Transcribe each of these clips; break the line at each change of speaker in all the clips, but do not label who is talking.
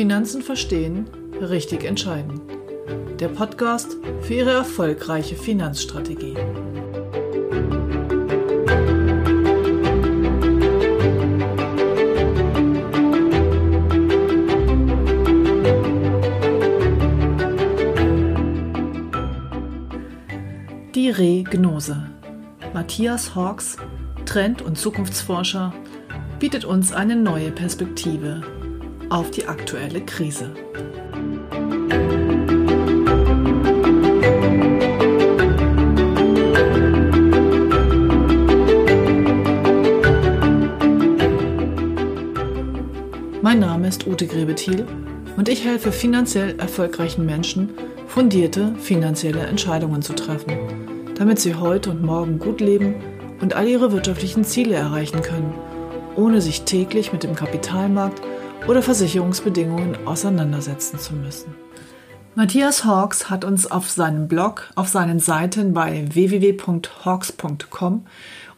Finanzen verstehen, richtig entscheiden. Der Podcast für Ihre erfolgreiche Finanzstrategie. Die Regnose. Matthias Hawks, Trend- und Zukunftsforscher, bietet uns eine neue Perspektive auf die aktuelle Krise. Mein Name ist Ute Grebethiel und ich helfe finanziell erfolgreichen Menschen, fundierte finanzielle Entscheidungen zu treffen, damit sie heute und morgen gut leben und all ihre wirtschaftlichen Ziele erreichen können, ohne sich täglich mit dem Kapitalmarkt oder Versicherungsbedingungen auseinandersetzen zu müssen. Matthias Hawks hat uns auf seinem Blog, auf seinen Seiten bei www.hawks.com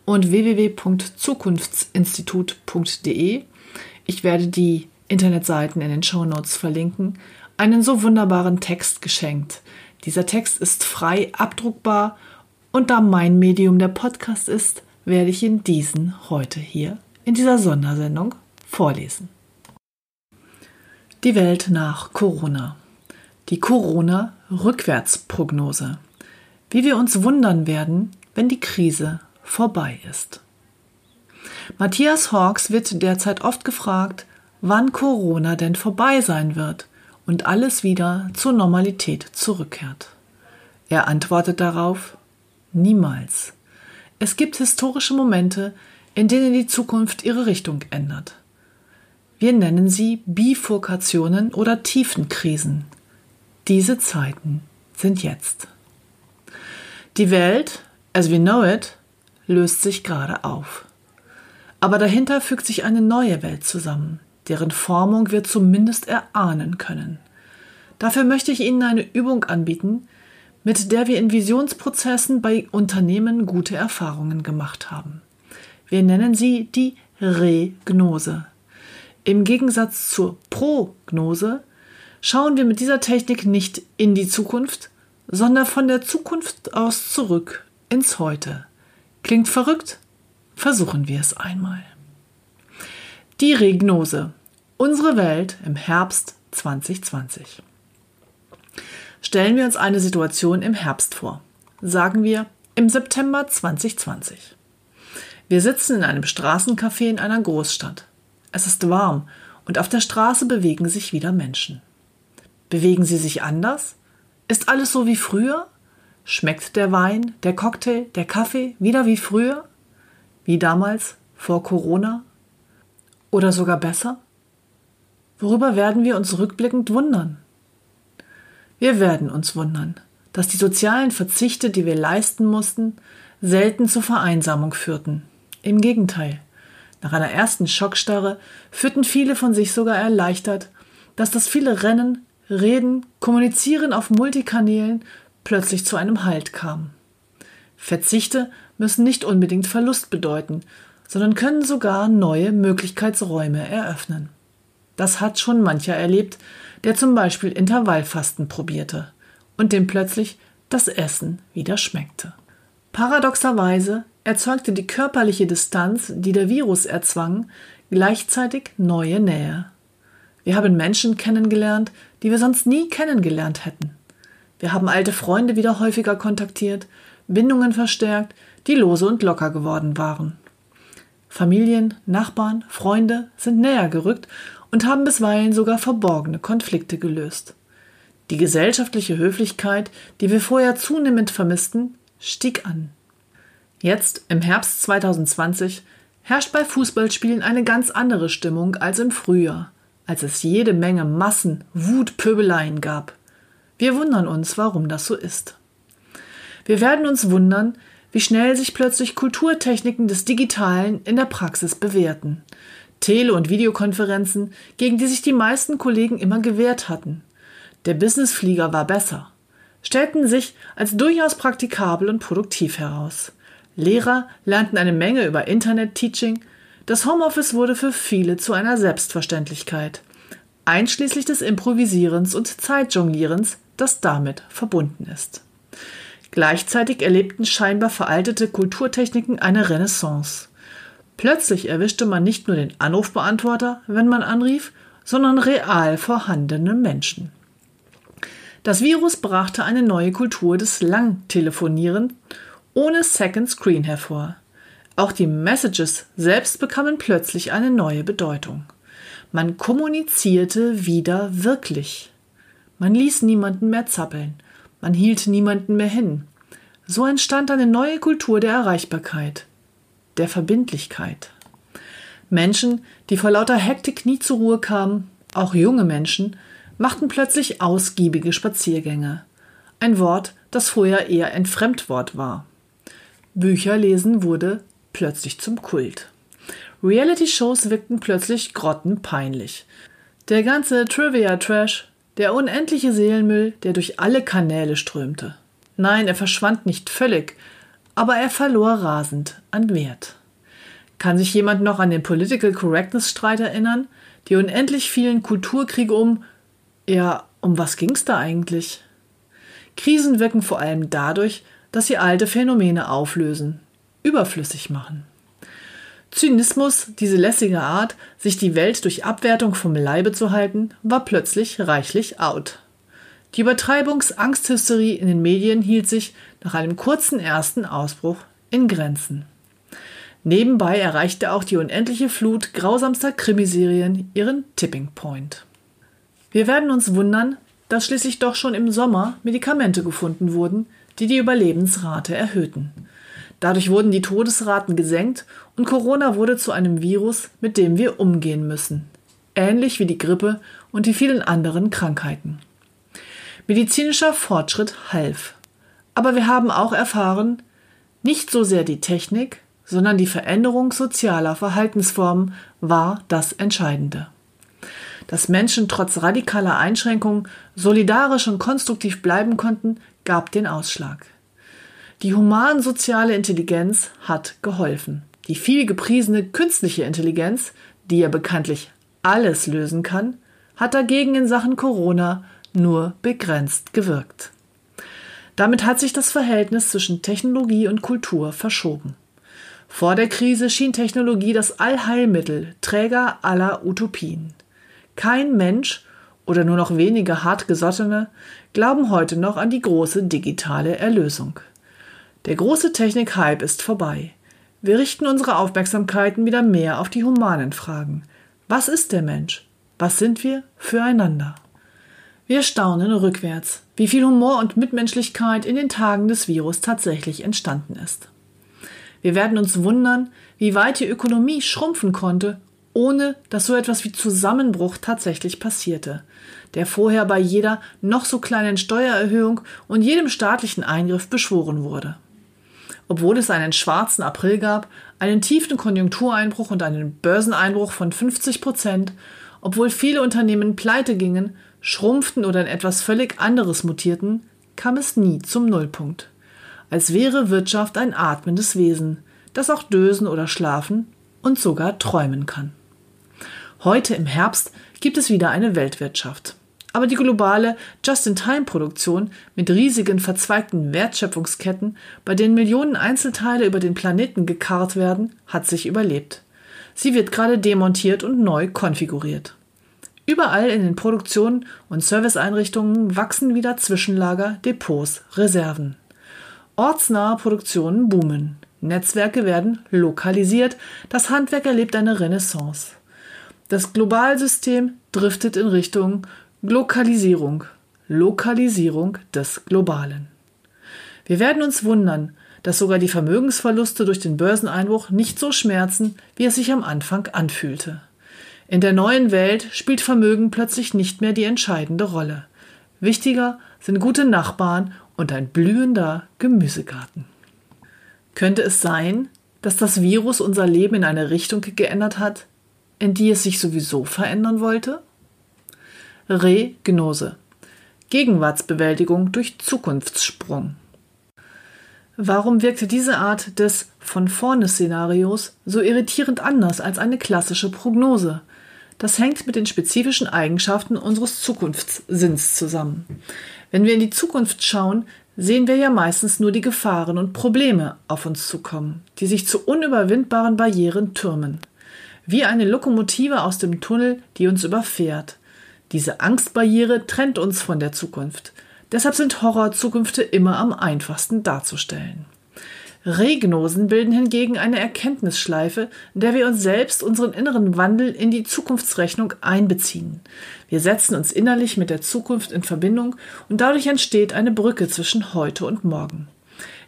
und www.zukunftsinstitut.de, ich werde die Internetseiten in den Show verlinken, einen so wunderbaren Text geschenkt. Dieser Text ist frei abdruckbar und da mein Medium der Podcast ist, werde ich Ihnen diesen heute hier in dieser Sondersendung vorlesen. Die Welt nach Corona. Die Corona-Rückwärtsprognose. Wie wir uns wundern werden, wenn die Krise vorbei ist. Matthias Hawks wird derzeit oft gefragt, wann Corona denn vorbei sein wird und alles wieder zur Normalität zurückkehrt. Er antwortet darauf, niemals. Es gibt historische Momente, in denen die Zukunft ihre Richtung ändert. Wir nennen sie Bifurkationen oder Tiefenkrisen. Diese Zeiten sind jetzt. Die Welt, as we know it, löst sich gerade auf. Aber dahinter fügt sich eine neue Welt zusammen, deren Formung wir zumindest erahnen können. Dafür möchte ich Ihnen eine Übung anbieten, mit der wir in Visionsprozessen bei Unternehmen gute Erfahrungen gemacht haben. Wir nennen sie die Regnose. Im Gegensatz zur Prognose schauen wir mit dieser Technik nicht in die Zukunft, sondern von der Zukunft aus zurück ins Heute. Klingt verrückt? Versuchen wir es einmal. Die Regnose. Unsere Welt im Herbst 2020. Stellen wir uns eine Situation im Herbst vor. Sagen wir im September 2020. Wir sitzen in einem Straßencafé in einer Großstadt. Es ist warm und auf der Straße bewegen sich wieder Menschen. Bewegen sie sich anders? Ist alles so wie früher? Schmeckt der Wein, der Cocktail, der Kaffee wieder wie früher? Wie damals, vor Corona? Oder sogar besser? Worüber werden wir uns rückblickend wundern? Wir werden uns wundern, dass die sozialen Verzichte, die wir leisten mussten, selten zur Vereinsamung führten. Im Gegenteil, nach einer ersten Schockstarre führten viele von sich sogar erleichtert, dass das viele Rennen, Reden, Kommunizieren auf Multikanälen plötzlich zu einem Halt kam. Verzichte müssen nicht unbedingt Verlust bedeuten, sondern können sogar neue Möglichkeitsräume eröffnen. Das hat schon mancher erlebt, der zum Beispiel Intervallfasten probierte und dem plötzlich das Essen wieder schmeckte. Paradoxerweise erzeugte die körperliche Distanz, die der Virus erzwang, gleichzeitig neue Nähe. Wir haben Menschen kennengelernt, die wir sonst nie kennengelernt hätten. Wir haben alte Freunde wieder häufiger kontaktiert, Bindungen verstärkt, die lose und locker geworden waren. Familien, Nachbarn, Freunde sind näher gerückt und haben bisweilen sogar verborgene Konflikte gelöst. Die gesellschaftliche Höflichkeit, die wir vorher zunehmend vermissten, stieg an. Jetzt, im Herbst 2020, herrscht bei Fußballspielen eine ganz andere Stimmung als im Frühjahr, als es jede Menge Massen, Wut, Pöbeleien gab. Wir wundern uns, warum das so ist. Wir werden uns wundern, wie schnell sich plötzlich Kulturtechniken des Digitalen in der Praxis bewährten. Tele- und Videokonferenzen, gegen die sich die meisten Kollegen immer gewehrt hatten. Der Businessflieger war besser, stellten sich als durchaus praktikabel und produktiv heraus. Lehrer lernten eine Menge über Internet-Teaching. Das Homeoffice wurde für viele zu einer Selbstverständlichkeit. einschließlich des Improvisierens und Zeitjonglierens, das damit verbunden ist. Gleichzeitig erlebten scheinbar veraltete Kulturtechniken eine Renaissance. Plötzlich erwischte man nicht nur den Anrufbeantworter, wenn man anrief, sondern real vorhandene Menschen. Das Virus brachte eine neue Kultur des Langtelefonieren ohne Second Screen hervor. Auch die Messages selbst bekamen plötzlich eine neue Bedeutung. Man kommunizierte wieder wirklich. Man ließ niemanden mehr zappeln. Man hielt niemanden mehr hin. So entstand eine neue Kultur der Erreichbarkeit, der Verbindlichkeit. Menschen, die vor lauter Hektik nie zur Ruhe kamen, auch junge Menschen, machten plötzlich ausgiebige Spaziergänge. Ein Wort, das vorher eher ein Fremdwort war. Bücherlesen wurde plötzlich zum Kult. Reality-Shows wirkten plötzlich grottenpeinlich. Der ganze Trivia-Trash, der unendliche Seelenmüll, der durch alle Kanäle strömte. Nein, er verschwand nicht völlig, aber er verlor rasend an Wert. Kann sich jemand noch an den Political Correctness Streit erinnern? Die unendlich vielen Kulturkriege um, ja, um was ging's da eigentlich? Krisen wirken vor allem dadurch, dass sie alte Phänomene auflösen, überflüssig machen. Zynismus, diese lässige Art, sich die Welt durch Abwertung vom Leibe zu halten, war plötzlich reichlich out. Die Übertreibungsangsthysterie in den Medien hielt sich nach einem kurzen ersten Ausbruch in Grenzen. Nebenbei erreichte auch die unendliche Flut grausamster Krimiserien ihren Tipping Point. Wir werden uns wundern, dass schließlich doch schon im Sommer Medikamente gefunden wurden, die die Überlebensrate erhöhten. Dadurch wurden die Todesraten gesenkt und Corona wurde zu einem Virus, mit dem wir umgehen müssen. Ähnlich wie die Grippe und die vielen anderen Krankheiten. Medizinischer Fortschritt half. Aber wir haben auch erfahren, nicht so sehr die Technik, sondern die Veränderung sozialer Verhaltensformen war das Entscheidende. Dass Menschen trotz radikaler Einschränkungen solidarisch und konstruktiv bleiben konnten, gab den Ausschlag. Die humansoziale Intelligenz hat geholfen. Die viel gepriesene künstliche Intelligenz, die ja bekanntlich alles lösen kann, hat dagegen in Sachen Corona nur begrenzt gewirkt. Damit hat sich das Verhältnis zwischen Technologie und Kultur verschoben. Vor der Krise schien Technologie das Allheilmittel, Träger aller Utopien. Kein Mensch oder nur noch wenige hartgesottene glauben heute noch an die große digitale Erlösung. Der große Technik-Hype ist vorbei. Wir richten unsere Aufmerksamkeiten wieder mehr auf die humanen Fragen. Was ist der Mensch? Was sind wir füreinander? Wir staunen rückwärts, wie viel Humor und Mitmenschlichkeit in den Tagen des Virus tatsächlich entstanden ist. Wir werden uns wundern, wie weit die Ökonomie schrumpfen konnte, ohne dass so etwas wie Zusammenbruch tatsächlich passierte, der vorher bei jeder noch so kleinen Steuererhöhung und jedem staatlichen Eingriff beschworen wurde obwohl es einen schwarzen April gab, einen tiefen Konjunktureinbruch und einen Börseneinbruch von 50 Prozent, obwohl viele Unternehmen pleite gingen, schrumpften oder in etwas völlig anderes mutierten, kam es nie zum Nullpunkt. Als wäre Wirtschaft ein atmendes Wesen, das auch dösen oder schlafen und sogar träumen kann. Heute im Herbst gibt es wieder eine Weltwirtschaft. Aber die globale Just-in-Time-Produktion mit riesigen verzweigten Wertschöpfungsketten, bei denen Millionen Einzelteile über den Planeten gekarrt werden, hat sich überlebt. Sie wird gerade demontiert und neu konfiguriert. Überall in den Produktionen und Serviceeinrichtungen wachsen wieder Zwischenlager, Depots, Reserven. Ortsnahe Produktionen boomen. Netzwerke werden lokalisiert. Das Handwerk erlebt eine Renaissance. Das Globalsystem driftet in Richtung Lokalisierung. Lokalisierung des Globalen. Wir werden uns wundern, dass sogar die Vermögensverluste durch den Börseneinbruch nicht so schmerzen, wie es sich am Anfang anfühlte. In der neuen Welt spielt Vermögen plötzlich nicht mehr die entscheidende Rolle. Wichtiger sind gute Nachbarn und ein blühender Gemüsegarten. Könnte es sein, dass das Virus unser Leben in eine Richtung geändert hat, in die es sich sowieso verändern wollte? Regnose. Gegenwartsbewältigung durch Zukunftssprung. Warum wirkte diese Art des von vorne Szenarios so irritierend anders als eine klassische Prognose? das hängt mit den spezifischen Eigenschaften unseres Zukunftssinns zusammen. Wenn wir in die Zukunft schauen, sehen wir ja meistens nur die Gefahren und Probleme auf uns zukommen, die sich zu unüberwindbaren Barrieren türmen. Wie eine Lokomotive aus dem Tunnel, die uns überfährt. Diese Angstbarriere trennt uns von der Zukunft. Deshalb sind Horrorzukünfte immer am einfachsten darzustellen. Regnosen bilden hingegen eine Erkenntnisschleife, in der wir uns selbst unseren inneren Wandel in die Zukunftsrechnung einbeziehen. Wir setzen uns innerlich mit der Zukunft in Verbindung und dadurch entsteht eine Brücke zwischen heute und morgen.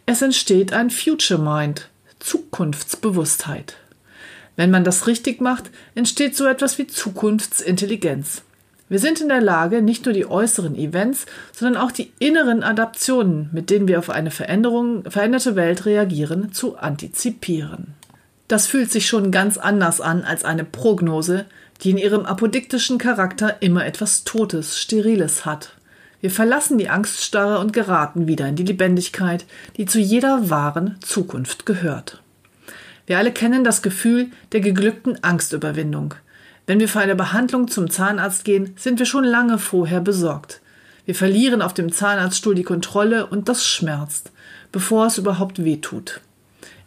Es entsteht ein Future Mind, Zukunftsbewusstheit. Wenn man das richtig macht, entsteht so etwas wie Zukunftsintelligenz. Wir sind in der Lage, nicht nur die äußeren Events, sondern auch die inneren Adaptionen, mit denen wir auf eine veränderte Welt reagieren, zu antizipieren. Das fühlt sich schon ganz anders an als eine Prognose, die in ihrem apodiktischen Charakter immer etwas Totes, Steriles hat. Wir verlassen die Angststarre und geraten wieder in die Lebendigkeit, die zu jeder wahren Zukunft gehört. Wir alle kennen das Gefühl der geglückten Angstüberwindung. Wenn wir für eine Behandlung zum Zahnarzt gehen, sind wir schon lange vorher besorgt. Wir verlieren auf dem Zahnarztstuhl die Kontrolle und das schmerzt, bevor es überhaupt weh tut.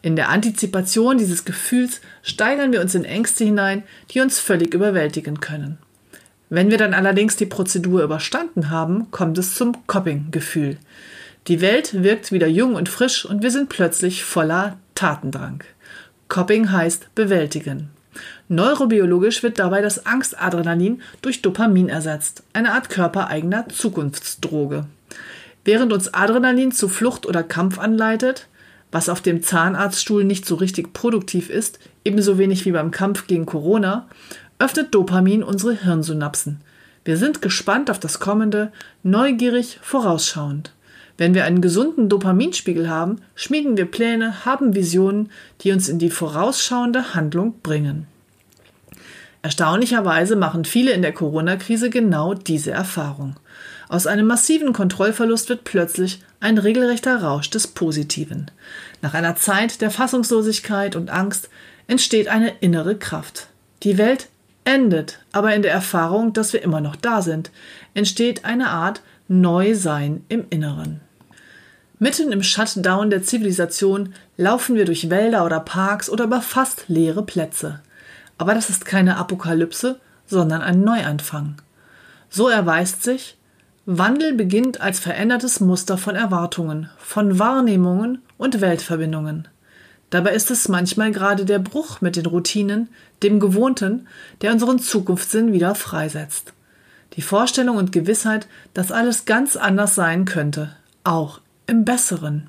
In der Antizipation dieses Gefühls steigern wir uns in Ängste hinein, die uns völlig überwältigen können. Wenn wir dann allerdings die Prozedur überstanden haben, kommt es zum Copping-Gefühl. Die Welt wirkt wieder jung und frisch und wir sind plötzlich voller Tatendrang. Copping heißt bewältigen. Neurobiologisch wird dabei das Angstadrenalin durch Dopamin ersetzt, eine Art körpereigener Zukunftsdroge. Während uns Adrenalin zu Flucht oder Kampf anleitet, was auf dem Zahnarztstuhl nicht so richtig produktiv ist, ebenso wenig wie beim Kampf gegen Corona, öffnet Dopamin unsere Hirnsynapsen. Wir sind gespannt auf das Kommende, neugierig, vorausschauend. Wenn wir einen gesunden Dopaminspiegel haben, schmieden wir Pläne, haben Visionen, die uns in die vorausschauende Handlung bringen. Erstaunlicherweise machen viele in der Corona-Krise genau diese Erfahrung. Aus einem massiven Kontrollverlust wird plötzlich ein regelrechter Rausch des Positiven. Nach einer Zeit der Fassungslosigkeit und Angst entsteht eine innere Kraft. Die Welt endet, aber in der Erfahrung, dass wir immer noch da sind, entsteht eine Art Neusein im Inneren. Mitten im Shutdown der Zivilisation laufen wir durch Wälder oder Parks oder über fast leere Plätze. Aber das ist keine Apokalypse, sondern ein Neuanfang. So erweist sich, Wandel beginnt als verändertes Muster von Erwartungen, von Wahrnehmungen und Weltverbindungen. Dabei ist es manchmal gerade der Bruch mit den Routinen, dem Gewohnten, der unseren Zukunftssinn wieder freisetzt. Die Vorstellung und Gewissheit, dass alles ganz anders sein könnte, auch im Besseren.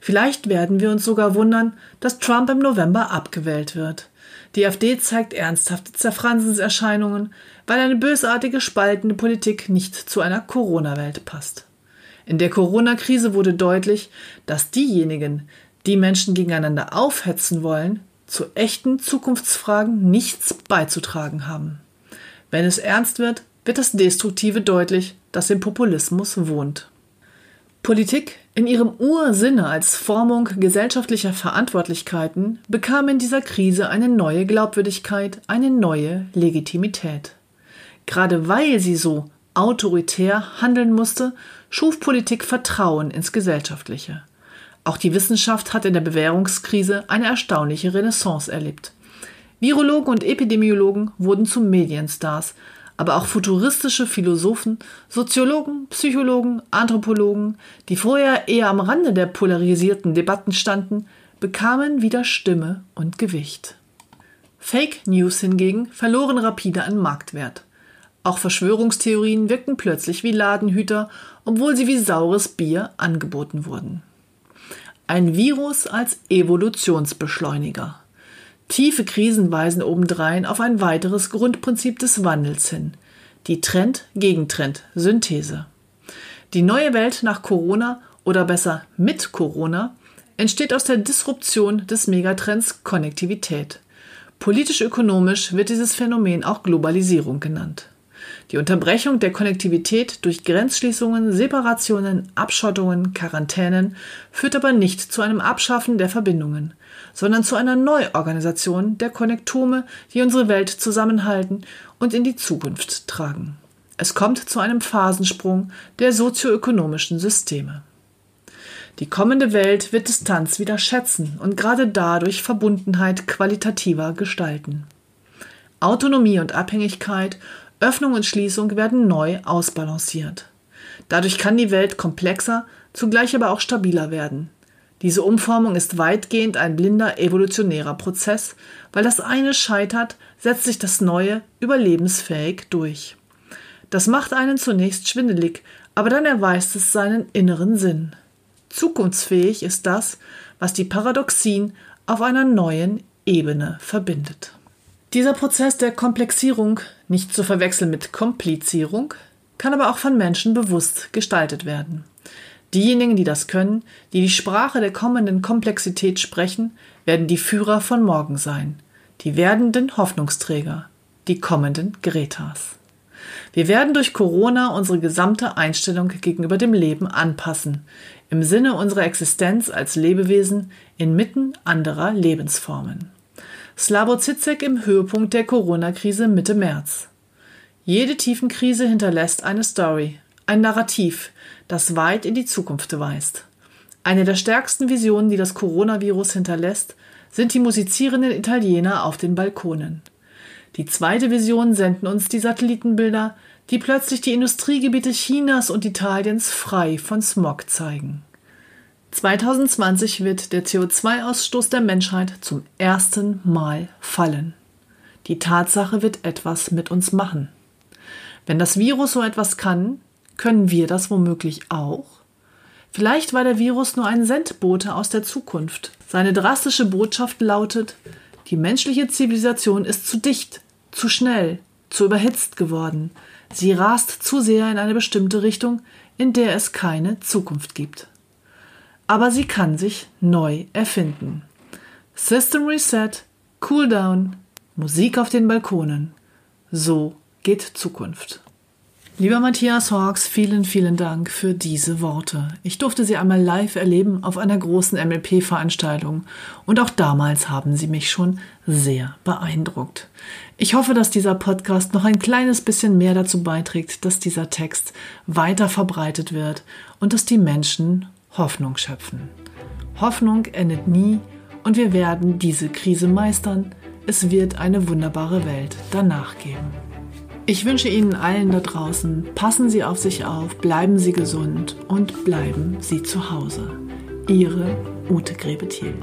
Vielleicht werden wir uns sogar wundern, dass Trump im November abgewählt wird. Die AfD zeigt ernsthafte Zerfransenserscheinungen, weil eine bösartige, spaltende Politik nicht zu einer Corona-Welt passt. In der Corona-Krise wurde deutlich, dass diejenigen, die Menschen gegeneinander aufhetzen wollen, zu echten Zukunftsfragen nichts beizutragen haben. Wenn es ernst wird, wird das Destruktive deutlich, das im Populismus wohnt. Politik in ihrem Ursinne als Formung gesellschaftlicher Verantwortlichkeiten bekam in dieser Krise eine neue Glaubwürdigkeit, eine neue Legitimität. Gerade weil sie so autoritär handeln musste, schuf Politik Vertrauen ins Gesellschaftliche. Auch die Wissenschaft hat in der Bewährungskrise eine erstaunliche Renaissance erlebt. Virologen und Epidemiologen wurden zu Medienstars, aber auch futuristische Philosophen, Soziologen, Psychologen, Anthropologen, die vorher eher am Rande der polarisierten Debatten standen, bekamen wieder Stimme und Gewicht. Fake News hingegen verloren rapide an Marktwert. Auch Verschwörungstheorien wirkten plötzlich wie Ladenhüter, obwohl sie wie saures Bier angeboten wurden. Ein Virus als Evolutionsbeschleuniger. Tiefe Krisen weisen obendrein auf ein weiteres Grundprinzip des Wandels hin, die Trend-Gegentrend-Synthese. Die neue Welt nach Corona oder besser mit Corona entsteht aus der Disruption des Megatrends Konnektivität. Politisch-ökonomisch wird dieses Phänomen auch Globalisierung genannt. Die Unterbrechung der Konnektivität durch Grenzschließungen, Separationen, Abschottungen, Quarantänen führt aber nicht zu einem Abschaffen der Verbindungen, sondern zu einer Neuorganisation der Konnektome, die unsere Welt zusammenhalten und in die Zukunft tragen. Es kommt zu einem Phasensprung der sozioökonomischen Systeme. Die kommende Welt wird Distanz wieder schätzen und gerade dadurch Verbundenheit qualitativer gestalten. Autonomie und Abhängigkeit, Öffnung und Schließung werden neu ausbalanciert. Dadurch kann die Welt komplexer, zugleich aber auch stabiler werden. Diese Umformung ist weitgehend ein blinder evolutionärer Prozess, weil das eine scheitert, setzt sich das Neue überlebensfähig durch. Das macht einen zunächst schwindelig, aber dann erweist es seinen inneren Sinn. Zukunftsfähig ist das, was die Paradoxien auf einer neuen Ebene verbindet. Dieser Prozess der Komplexierung, nicht zu verwechseln mit Komplizierung, kann aber auch von Menschen bewusst gestaltet werden. Diejenigen, die das können, die die Sprache der kommenden Komplexität sprechen, werden die Führer von morgen sein, die werdenden Hoffnungsträger, die kommenden Gretas. Wir werden durch Corona unsere gesamte Einstellung gegenüber dem Leben anpassen, im Sinne unserer Existenz als Lebewesen inmitten anderer Lebensformen. Slavo Zizek im Höhepunkt der Corona-Krise Mitte März. Jede Tiefenkrise hinterlässt eine Story, ein Narrativ, das weit in die Zukunft weist. Eine der stärksten Visionen, die das Coronavirus hinterlässt, sind die musizierenden Italiener auf den Balkonen. Die zweite Vision senden uns die Satellitenbilder, die plötzlich die Industriegebiete Chinas und Italiens frei von Smog zeigen. 2020 wird der CO2-Ausstoß der Menschheit zum ersten Mal fallen. Die Tatsache wird etwas mit uns machen. Wenn das Virus so etwas kann, können wir das womöglich auch? Vielleicht war der Virus nur ein Sendbote aus der Zukunft. Seine drastische Botschaft lautet, die menschliche Zivilisation ist zu dicht, zu schnell, zu überhitzt geworden. Sie rast zu sehr in eine bestimmte Richtung, in der es keine Zukunft gibt aber sie kann sich neu erfinden. System Reset, Cooldown, Musik auf den Balkonen. So geht Zukunft. Lieber Matthias Hawks, vielen, vielen Dank für diese Worte. Ich durfte sie einmal live erleben auf einer großen MLP-Veranstaltung und auch damals haben sie mich schon sehr beeindruckt. Ich hoffe, dass dieser Podcast noch ein kleines bisschen mehr dazu beiträgt, dass dieser Text weiter verbreitet wird und dass die Menschen Hoffnung schöpfen. Hoffnung endet nie und wir werden diese Krise meistern. Es wird eine wunderbare Welt danach geben. Ich wünsche Ihnen allen da draußen, passen Sie auf sich auf, bleiben Sie gesund und bleiben Sie zu Hause. Ihre Ute Grebethiel.